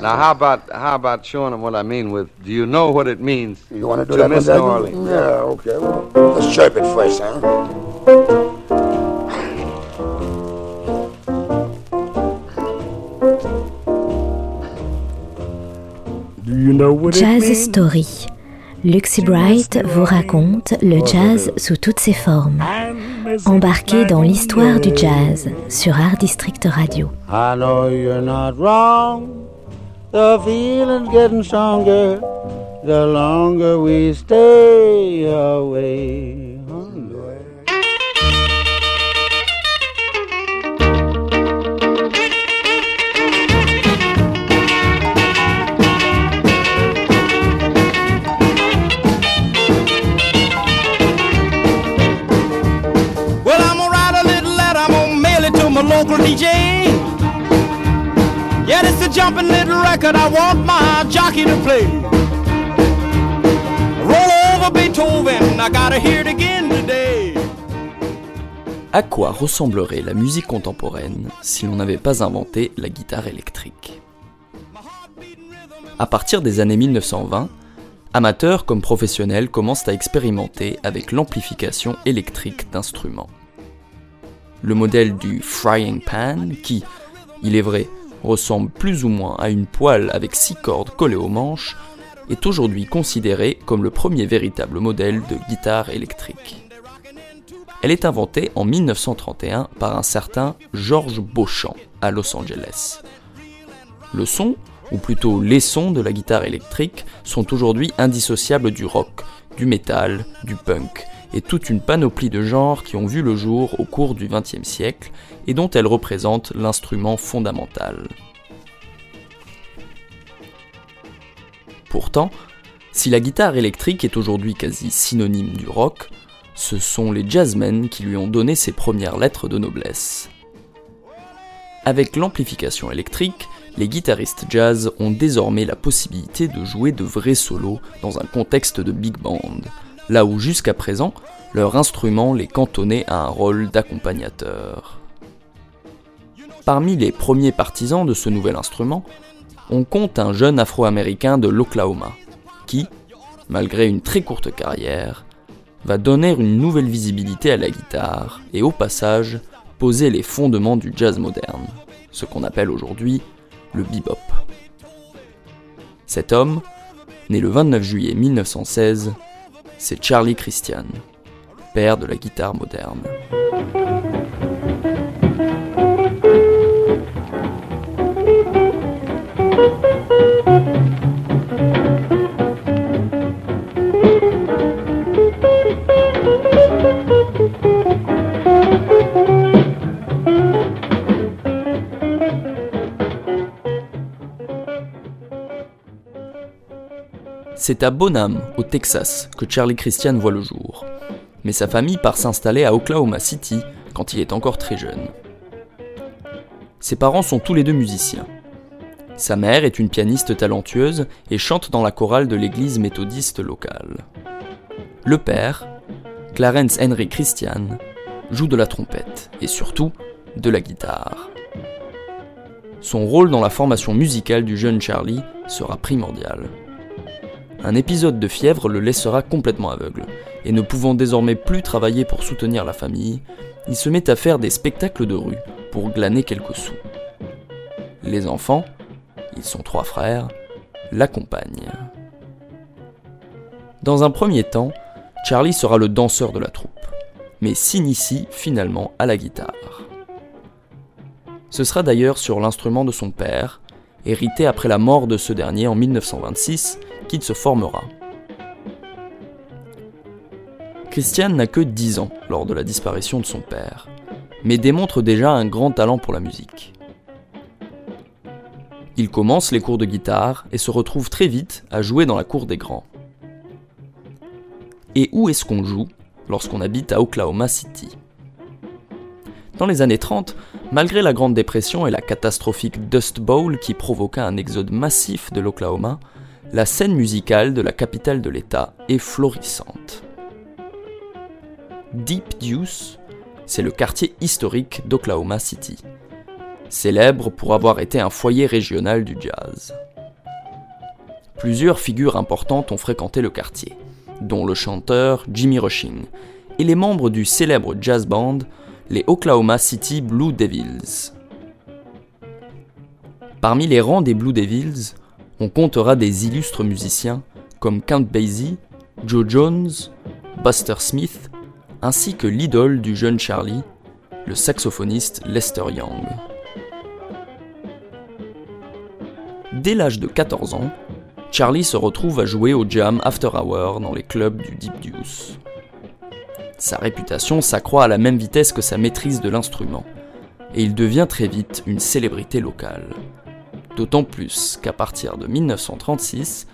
Now, how about how about showing them what I mean with? Do you know what it means You want to do to that? miss New? Orleans? Yeah, okay. Well, let's chirp it first, huh? Jazz Story. Luxy Bright vous raconte le jazz sous toutes ses formes. Embarquez dans l'histoire du jazz sur Art District Radio. I know you're not wrong. The feeling's getting stronger the longer we stay away. Jumping little record, I want my jockey to play. Roll over Beethoven, I gotta hear it again today. À quoi ressemblerait la musique contemporaine si l'on n'avait pas inventé la guitare électrique? À partir des années 1920, amateurs comme professionnels commencent à expérimenter avec l'amplification électrique d'instruments. Le modèle du frying pan, qui, il est vrai, ressemble plus ou moins à une poêle avec six cordes collées aux manches, est aujourd'hui considéré comme le premier véritable modèle de guitare électrique. Elle est inventée en 1931 par un certain George Beauchamp à Los Angeles. Le son, ou plutôt les sons de la guitare électrique, sont aujourd'hui indissociables du rock, du metal, du punk et toute une panoplie de genres qui ont vu le jour au cours du XXe siècle et dont elle représente l'instrument fondamental. Pourtant, si la guitare électrique est aujourd'hui quasi synonyme du rock, ce sont les jazzmen qui lui ont donné ses premières lettres de noblesse. Avec l'amplification électrique, les guitaristes jazz ont désormais la possibilité de jouer de vrais solos dans un contexte de big band, là où jusqu'à présent, leur instrument les cantonnait à un rôle d'accompagnateur. Parmi les premiers partisans de ce nouvel instrument, on compte un jeune afro-américain de l'Oklahoma, qui, malgré une très courte carrière, va donner une nouvelle visibilité à la guitare et au passage poser les fondements du jazz moderne, ce qu'on appelle aujourd'hui le bebop. Cet homme, né le 29 juillet 1916, c'est Charlie Christian, père de la guitare moderne. C'est à Bonham, au Texas, que Charlie Christian voit le jour. Mais sa famille part s'installer à Oklahoma City quand il est encore très jeune. Ses parents sont tous les deux musiciens. Sa mère est une pianiste talentueuse et chante dans la chorale de l'église méthodiste locale. Le père, Clarence Henry Christian, joue de la trompette et surtout de la guitare. Son rôle dans la formation musicale du jeune Charlie sera primordial. Un épisode de fièvre le laissera complètement aveugle, et ne pouvant désormais plus travailler pour soutenir la famille, il se met à faire des spectacles de rue pour glaner quelques sous. Les enfants, ils sont trois frères, l'accompagnent. Dans un premier temps, Charlie sera le danseur de la troupe, mais s'initie finalement à la guitare. Ce sera d'ailleurs sur l'instrument de son père, hérité après la mort de ce dernier en 1926, qu'il se formera. Christian n'a que 10 ans lors de la disparition de son père, mais démontre déjà un grand talent pour la musique. Il commence les cours de guitare et se retrouve très vite à jouer dans la cour des grands. Et où est-ce qu'on joue lorsqu'on habite à Oklahoma City? Dans les années 30, malgré la Grande Dépression et la catastrophique Dust Bowl qui provoqua un exode massif de l'Oklahoma, la scène musicale de la capitale de l'État est florissante. Deep Deuce, c'est le quartier historique d'Oklahoma City. célèbre pour avoir été un foyer régional du jazz. Plusieurs figures importantes ont fréquenté le quartier, dont le chanteur Jimmy Rushing et les membres du célèbre jazz band, les Oklahoma City Blue Devils. Parmi les rangs des Blue Devils, on comptera des illustres musiciens comme Count Basie, Joe Jones, Buster Smith, ainsi que l'idole du jeune Charlie, le saxophoniste Lester Young. Dès l'âge de 14 ans, Charlie se retrouve à jouer au jam after hour dans les clubs du Deep Deuce. Sa réputation s'accroît à la même vitesse que sa maîtrise de l'instrument, et il devient très vite une célébrité locale. D'autant plus qu'à partir de 1936,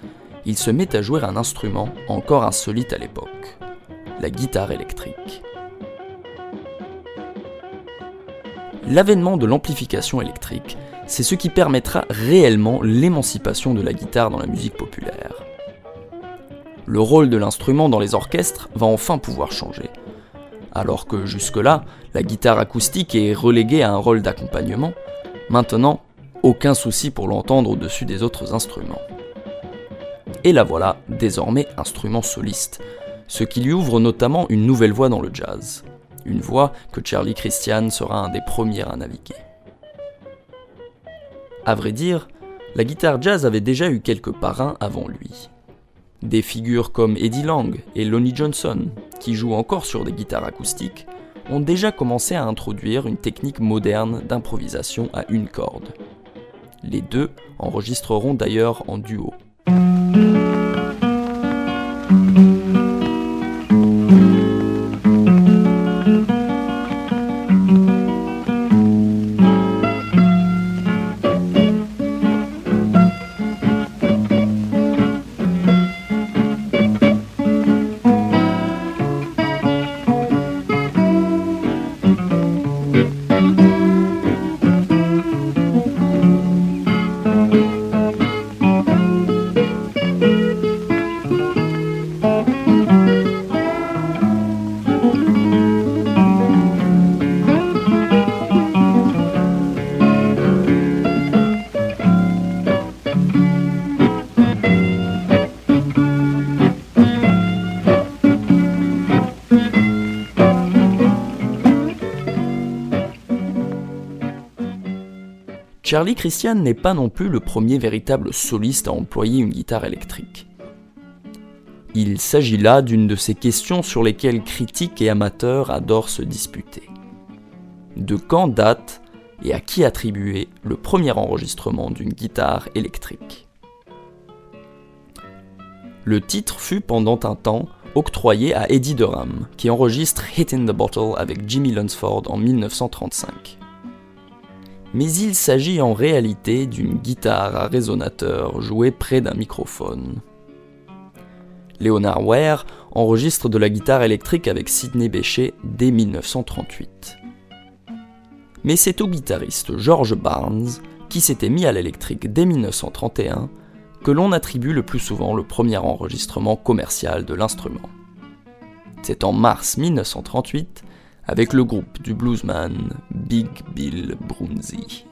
il se met à jouer un instrument encore insolite à l'époque, la guitare électrique. L'avènement de l'amplification électrique, c'est ce qui permettra réellement l'émancipation de la guitare dans la musique populaire. Le rôle de l'instrument dans les orchestres va enfin pouvoir changer. Alors que jusque-là, la guitare acoustique est reléguée à un rôle d'accompagnement, maintenant, aucun souci pour l'entendre au-dessus des autres instruments. Et la voilà désormais instrument soliste, ce qui lui ouvre notamment une nouvelle voie dans le jazz, une voie que Charlie Christian sera un des premiers à naviguer. À vrai dire, la guitare jazz avait déjà eu quelques parrains avant lui. Des figures comme Eddie Lang et Lonnie Johnson, qui jouent encore sur des guitares acoustiques, ont déjà commencé à introduire une technique moderne d'improvisation à une corde. Les deux enregistreront d'ailleurs en duo. Charlie Christian n'est pas non plus le premier véritable soliste à employer une guitare électrique. Il s'agit là d'une de ces questions sur lesquelles critiques et amateurs adorent se disputer. De quand date et à qui attribuer le premier enregistrement d'une guitare électrique? Le titre fut pendant un temps octroyé à Eddie Durham, qui enregistre Hit in the Bottle avec Jimmy Lunsford en 1935 mais il s'agit en réalité d'une guitare à résonateur jouée près d'un microphone. Leonard Ware enregistre de la guitare électrique avec Sidney Bechet dès 1938. Mais c'est au guitariste George Barnes, qui s'était mis à l'électrique dès 1931, que l'on attribue le plus souvent le premier enregistrement commercial de l'instrument. C'est en mars 1938 avec le groupe du bluesman Big Bill Brunzi.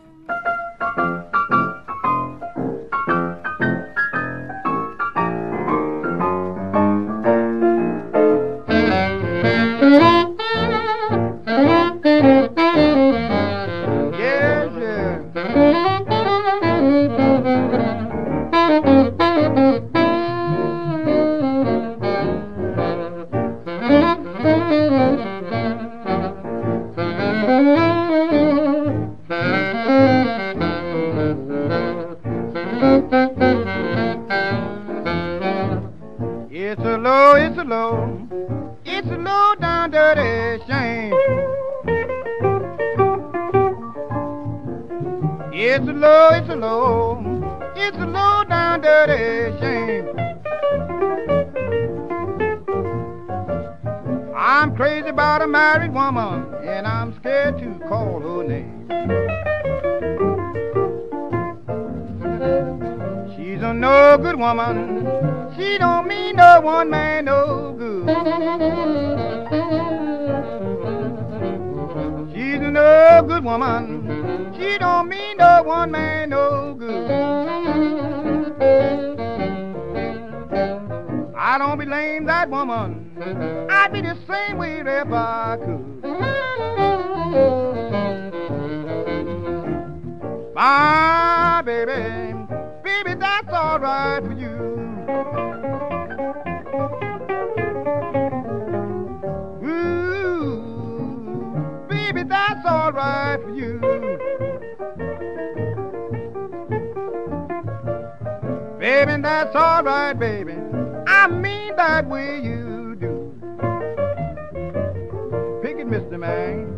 I'm crazy about a married woman, and I'm scared to call her name. She's a no good woman. She don't mean no one man no good. She's a no good woman. She don't mean no one man no good. I don't blame that woman. I'd be the same way if I could. My baby, baby, that's alright for you. Ooh, baby, that's alright for you. Baby, that's alright, baby. I mean that way you Man.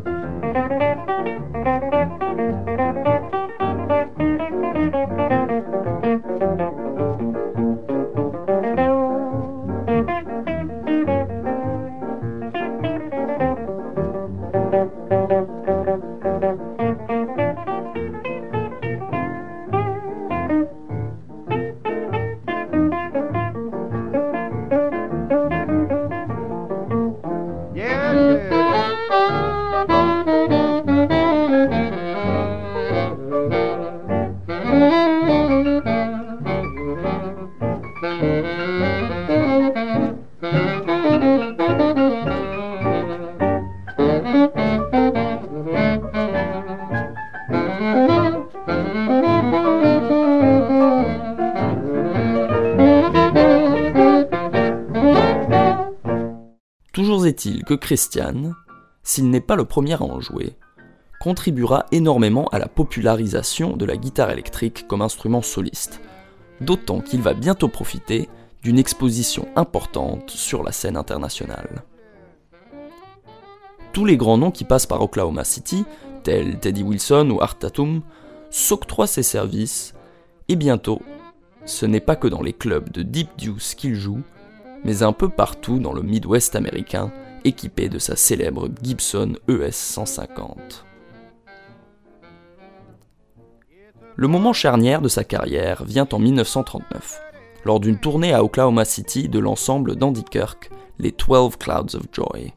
Christian, s'il n'est pas le premier à en jouer, contribuera énormément à la popularisation de la guitare électrique comme instrument soliste, d'autant qu'il va bientôt profiter d'une exposition importante sur la scène internationale. Tous les grands noms qui passent par Oklahoma City, tels Teddy Wilson ou Art Tatum, s'octroient ses services, et bientôt, ce n'est pas que dans les clubs de Deep Deuce qu'il joue, mais un peu partout dans le Midwest américain, équipé de sa célèbre Gibson ES 150. Le moment charnière de sa carrière vient en 1939, lors d'une tournée à Oklahoma City de l'ensemble d'Andy Kirk, les 12 Clouds of Joy.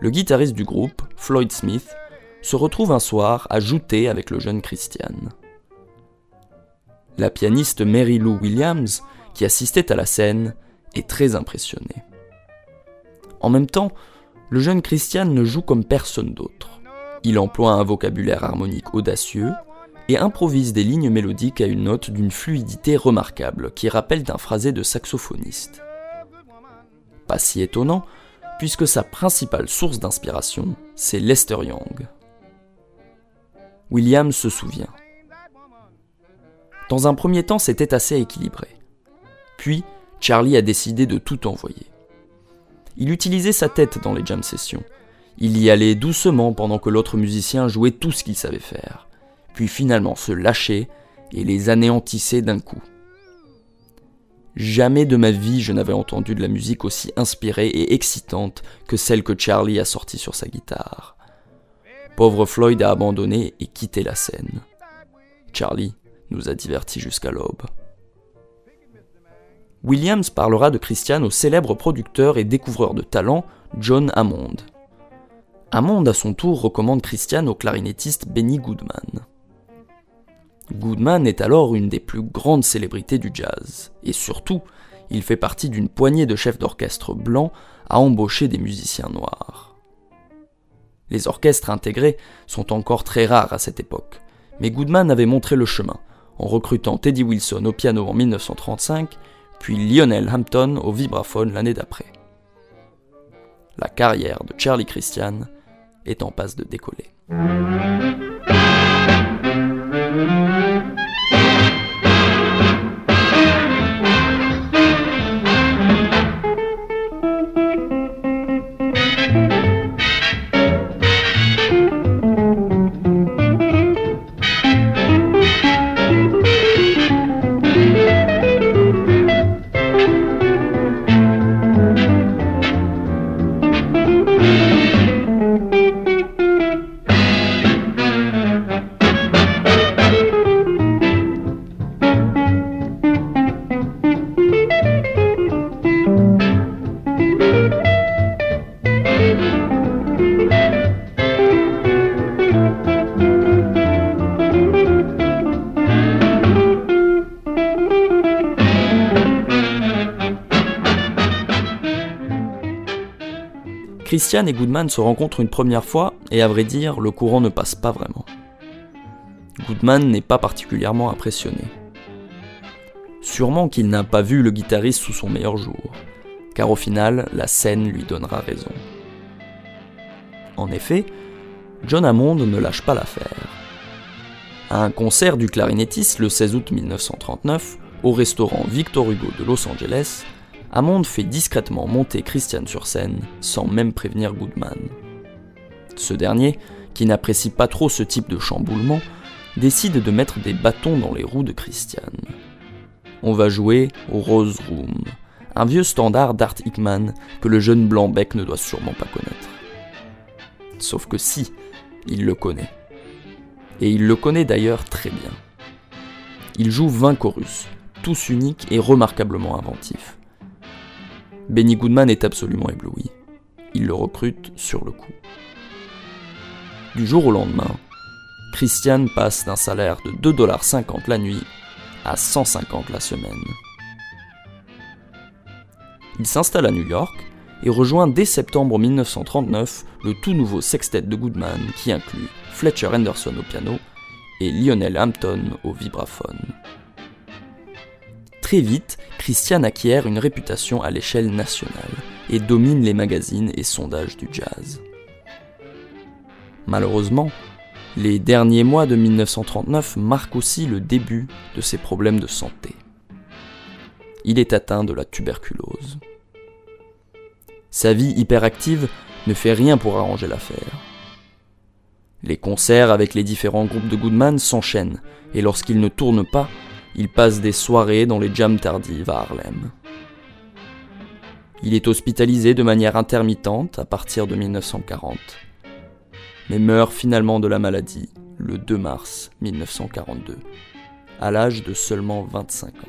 Le guitariste du groupe, Floyd Smith, se retrouve un soir à jouter avec le jeune Christian. La pianiste Mary Lou Williams, qui assistait à la scène, est très impressionnée. En même temps, le jeune Christian ne joue comme personne d'autre. Il emploie un vocabulaire harmonique audacieux et improvise des lignes mélodiques à une note d'une fluidité remarquable qui rappelle d'un phrasé de saxophoniste. Pas si étonnant, puisque sa principale source d'inspiration, c'est Lester Young. Williams se souvient. Dans un premier temps, c'était assez équilibré. Puis, Charlie a décidé de tout envoyer. Il utilisait sa tête dans les jam sessions. Il y allait doucement pendant que l'autre musicien jouait tout ce qu'il savait faire, puis finalement se lâchait et les anéantissait d'un coup. Jamais de ma vie je n'avais entendu de la musique aussi inspirée et excitante que celle que Charlie a sortie sur sa guitare. Pauvre Floyd a abandonné et quitté la scène. Charlie nous a divertis jusqu'à l'aube. Williams parlera de Christian au célèbre producteur et découvreur de talent John Hammond. Hammond à son tour recommande Christian au clarinettiste Benny Goodman. Goodman est alors une des plus grandes célébrités du jazz, et surtout, il fait partie d'une poignée de chefs d'orchestre blancs à embaucher des musiciens noirs. Les orchestres intégrés sont encore très rares à cette époque, mais Goodman avait montré le chemin en recrutant Teddy Wilson au piano en 1935, puis Lionel Hampton au vibraphone l'année d'après. La carrière de Charlie Christian est en passe de décoller. Christian et Goodman se rencontrent une première fois et à vrai dire, le courant ne passe pas vraiment. Goodman n'est pas particulièrement impressionné. Sûrement qu'il n'a pas vu le guitariste sous son meilleur jour, car au final, la scène lui donnera raison. En effet, John Hammond ne lâche pas l'affaire. À un concert du clarinettiste le 16 août 1939, au restaurant Victor Hugo de Los Angeles, Hammond fait discrètement monter Christian sur scène sans même prévenir Goodman. Ce dernier, qui n'apprécie pas trop ce type de chamboulement, décide de mettre des bâtons dans les roues de Christian. On va jouer au Rose Room, un vieux standard d'Art Hickman que le jeune Blanc-Bec ne doit sûrement pas connaître. Sauf que si, il le connaît. Et il le connaît d'ailleurs très bien. Il joue 20 chorus, tous uniques et remarquablement inventifs. Benny Goodman est absolument ébloui. Il le recrute sur le coup. Du jour au lendemain, Christian passe d'un salaire de 2,50$ la nuit à 150 la semaine. Il s'installe à New York et rejoint dès septembre 1939 le tout nouveau sextet de Goodman qui inclut Fletcher Henderson au piano et Lionel Hampton au vibraphone. Très vite, Christian acquiert une réputation à l'échelle nationale et domine les magazines et sondages du jazz. Malheureusement, les derniers mois de 1939 marquent aussi le début de ses problèmes de santé. Il est atteint de la tuberculose. Sa vie hyperactive ne fait rien pour arranger l'affaire. Les concerts avec les différents groupes de Goodman s'enchaînent, et lorsqu'ils ne tournent pas, il passe des soirées dans les jams tardives à Harlem. Il est hospitalisé de manière intermittente à partir de 1940, mais meurt finalement de la maladie le 2 mars 1942, à l'âge de seulement 25 ans.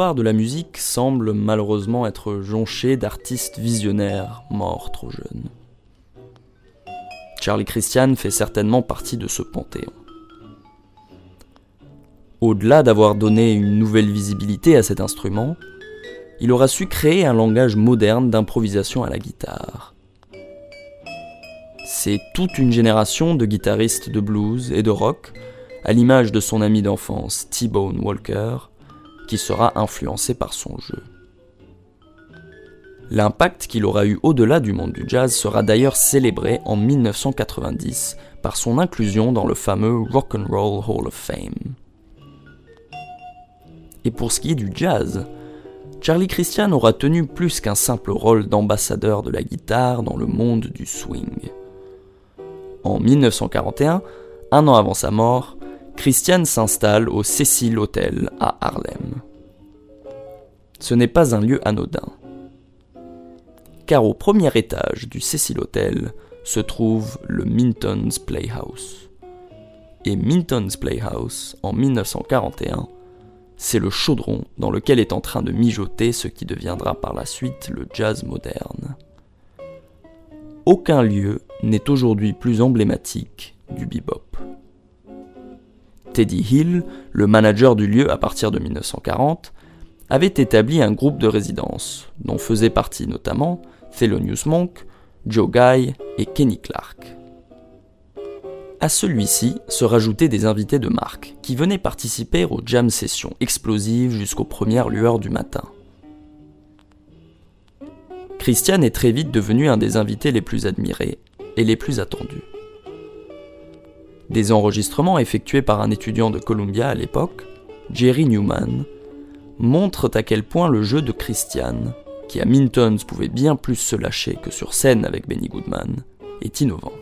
De la musique semble malheureusement être jonchée d'artistes visionnaires morts trop jeunes. Charlie Christian fait certainement partie de ce panthéon. Au-delà d'avoir donné une nouvelle visibilité à cet instrument, il aura su créer un langage moderne d'improvisation à la guitare. C'est toute une génération de guitaristes de blues et de rock, à l'image de son ami d'enfance T-Bone Walker, sera influencé par son jeu. L'impact qu'il aura eu au-delà du monde du jazz sera d'ailleurs célébré en 1990 par son inclusion dans le fameux Rock and Roll Hall of Fame. Et pour ce qui est du jazz, Charlie Christian aura tenu plus qu'un simple rôle d'ambassadeur de la guitare dans le monde du swing. En 1941, un an avant sa mort, Christian s'installe au Cecil Hotel à Harlem. Ce n'est pas un lieu anodin, car au premier étage du Cecil Hotel se trouve le Minton's Playhouse. Et Minton's Playhouse, en 1941, c'est le chaudron dans lequel est en train de mijoter ce qui deviendra par la suite le jazz moderne. Aucun lieu n'est aujourd'hui plus emblématique du bebop. Teddy Hill, le manager du lieu à partir de 1940, avait établi un groupe de résidence, dont faisaient partie notamment Thelonious Monk, Joe Guy et Kenny Clark. À celui-ci se rajoutaient des invités de marque qui venaient participer aux jam sessions explosives jusqu'aux premières lueurs du matin. Christian est très vite devenu un des invités les plus admirés et les plus attendus. Des enregistrements effectués par un étudiant de Columbia à l'époque, Jerry Newman, montrent à quel point le jeu de Christian, qui à Mintons pouvait bien plus se lâcher que sur scène avec Benny Goodman, est innovant.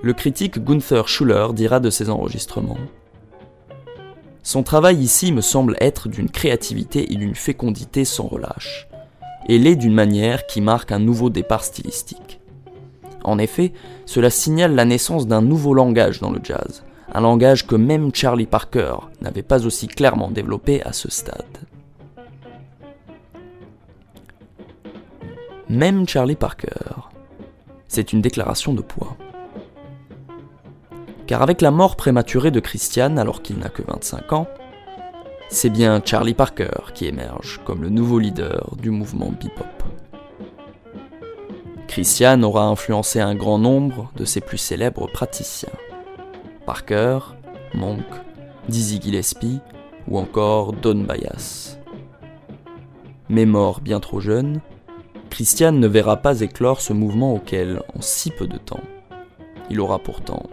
Le critique Gunther Schuller dira de ses enregistrements Son travail ici me semble être d'une créativité et d'une fécondité sans relâche, et l'est d'une manière qui marque un nouveau départ stylistique. En effet, cela signale la naissance d'un nouveau langage dans le jazz, un langage que même Charlie Parker n'avait pas aussi clairement développé à ce stade. Même Charlie Parker. C'est une déclaration de poids car avec la mort prématurée de Christian alors qu'il n'a que 25 ans, c'est bien Charlie Parker qui émerge comme le nouveau leader du mouvement bebop. Christian aura influencé un grand nombre de ses plus célèbres praticiens. Parker, Monk, Dizzy Gillespie ou encore Don Byas. Mais mort bien trop jeune, Christian ne verra pas éclore ce mouvement auquel, en si peu de temps, il aura pourtant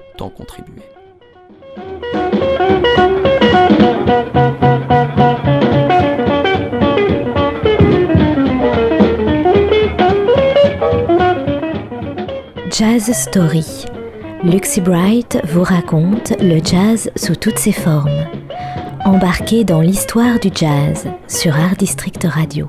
Jazz Story. Luxy Bright vous raconte le jazz sous toutes ses formes. Embarquez dans l'histoire du jazz sur Art District Radio.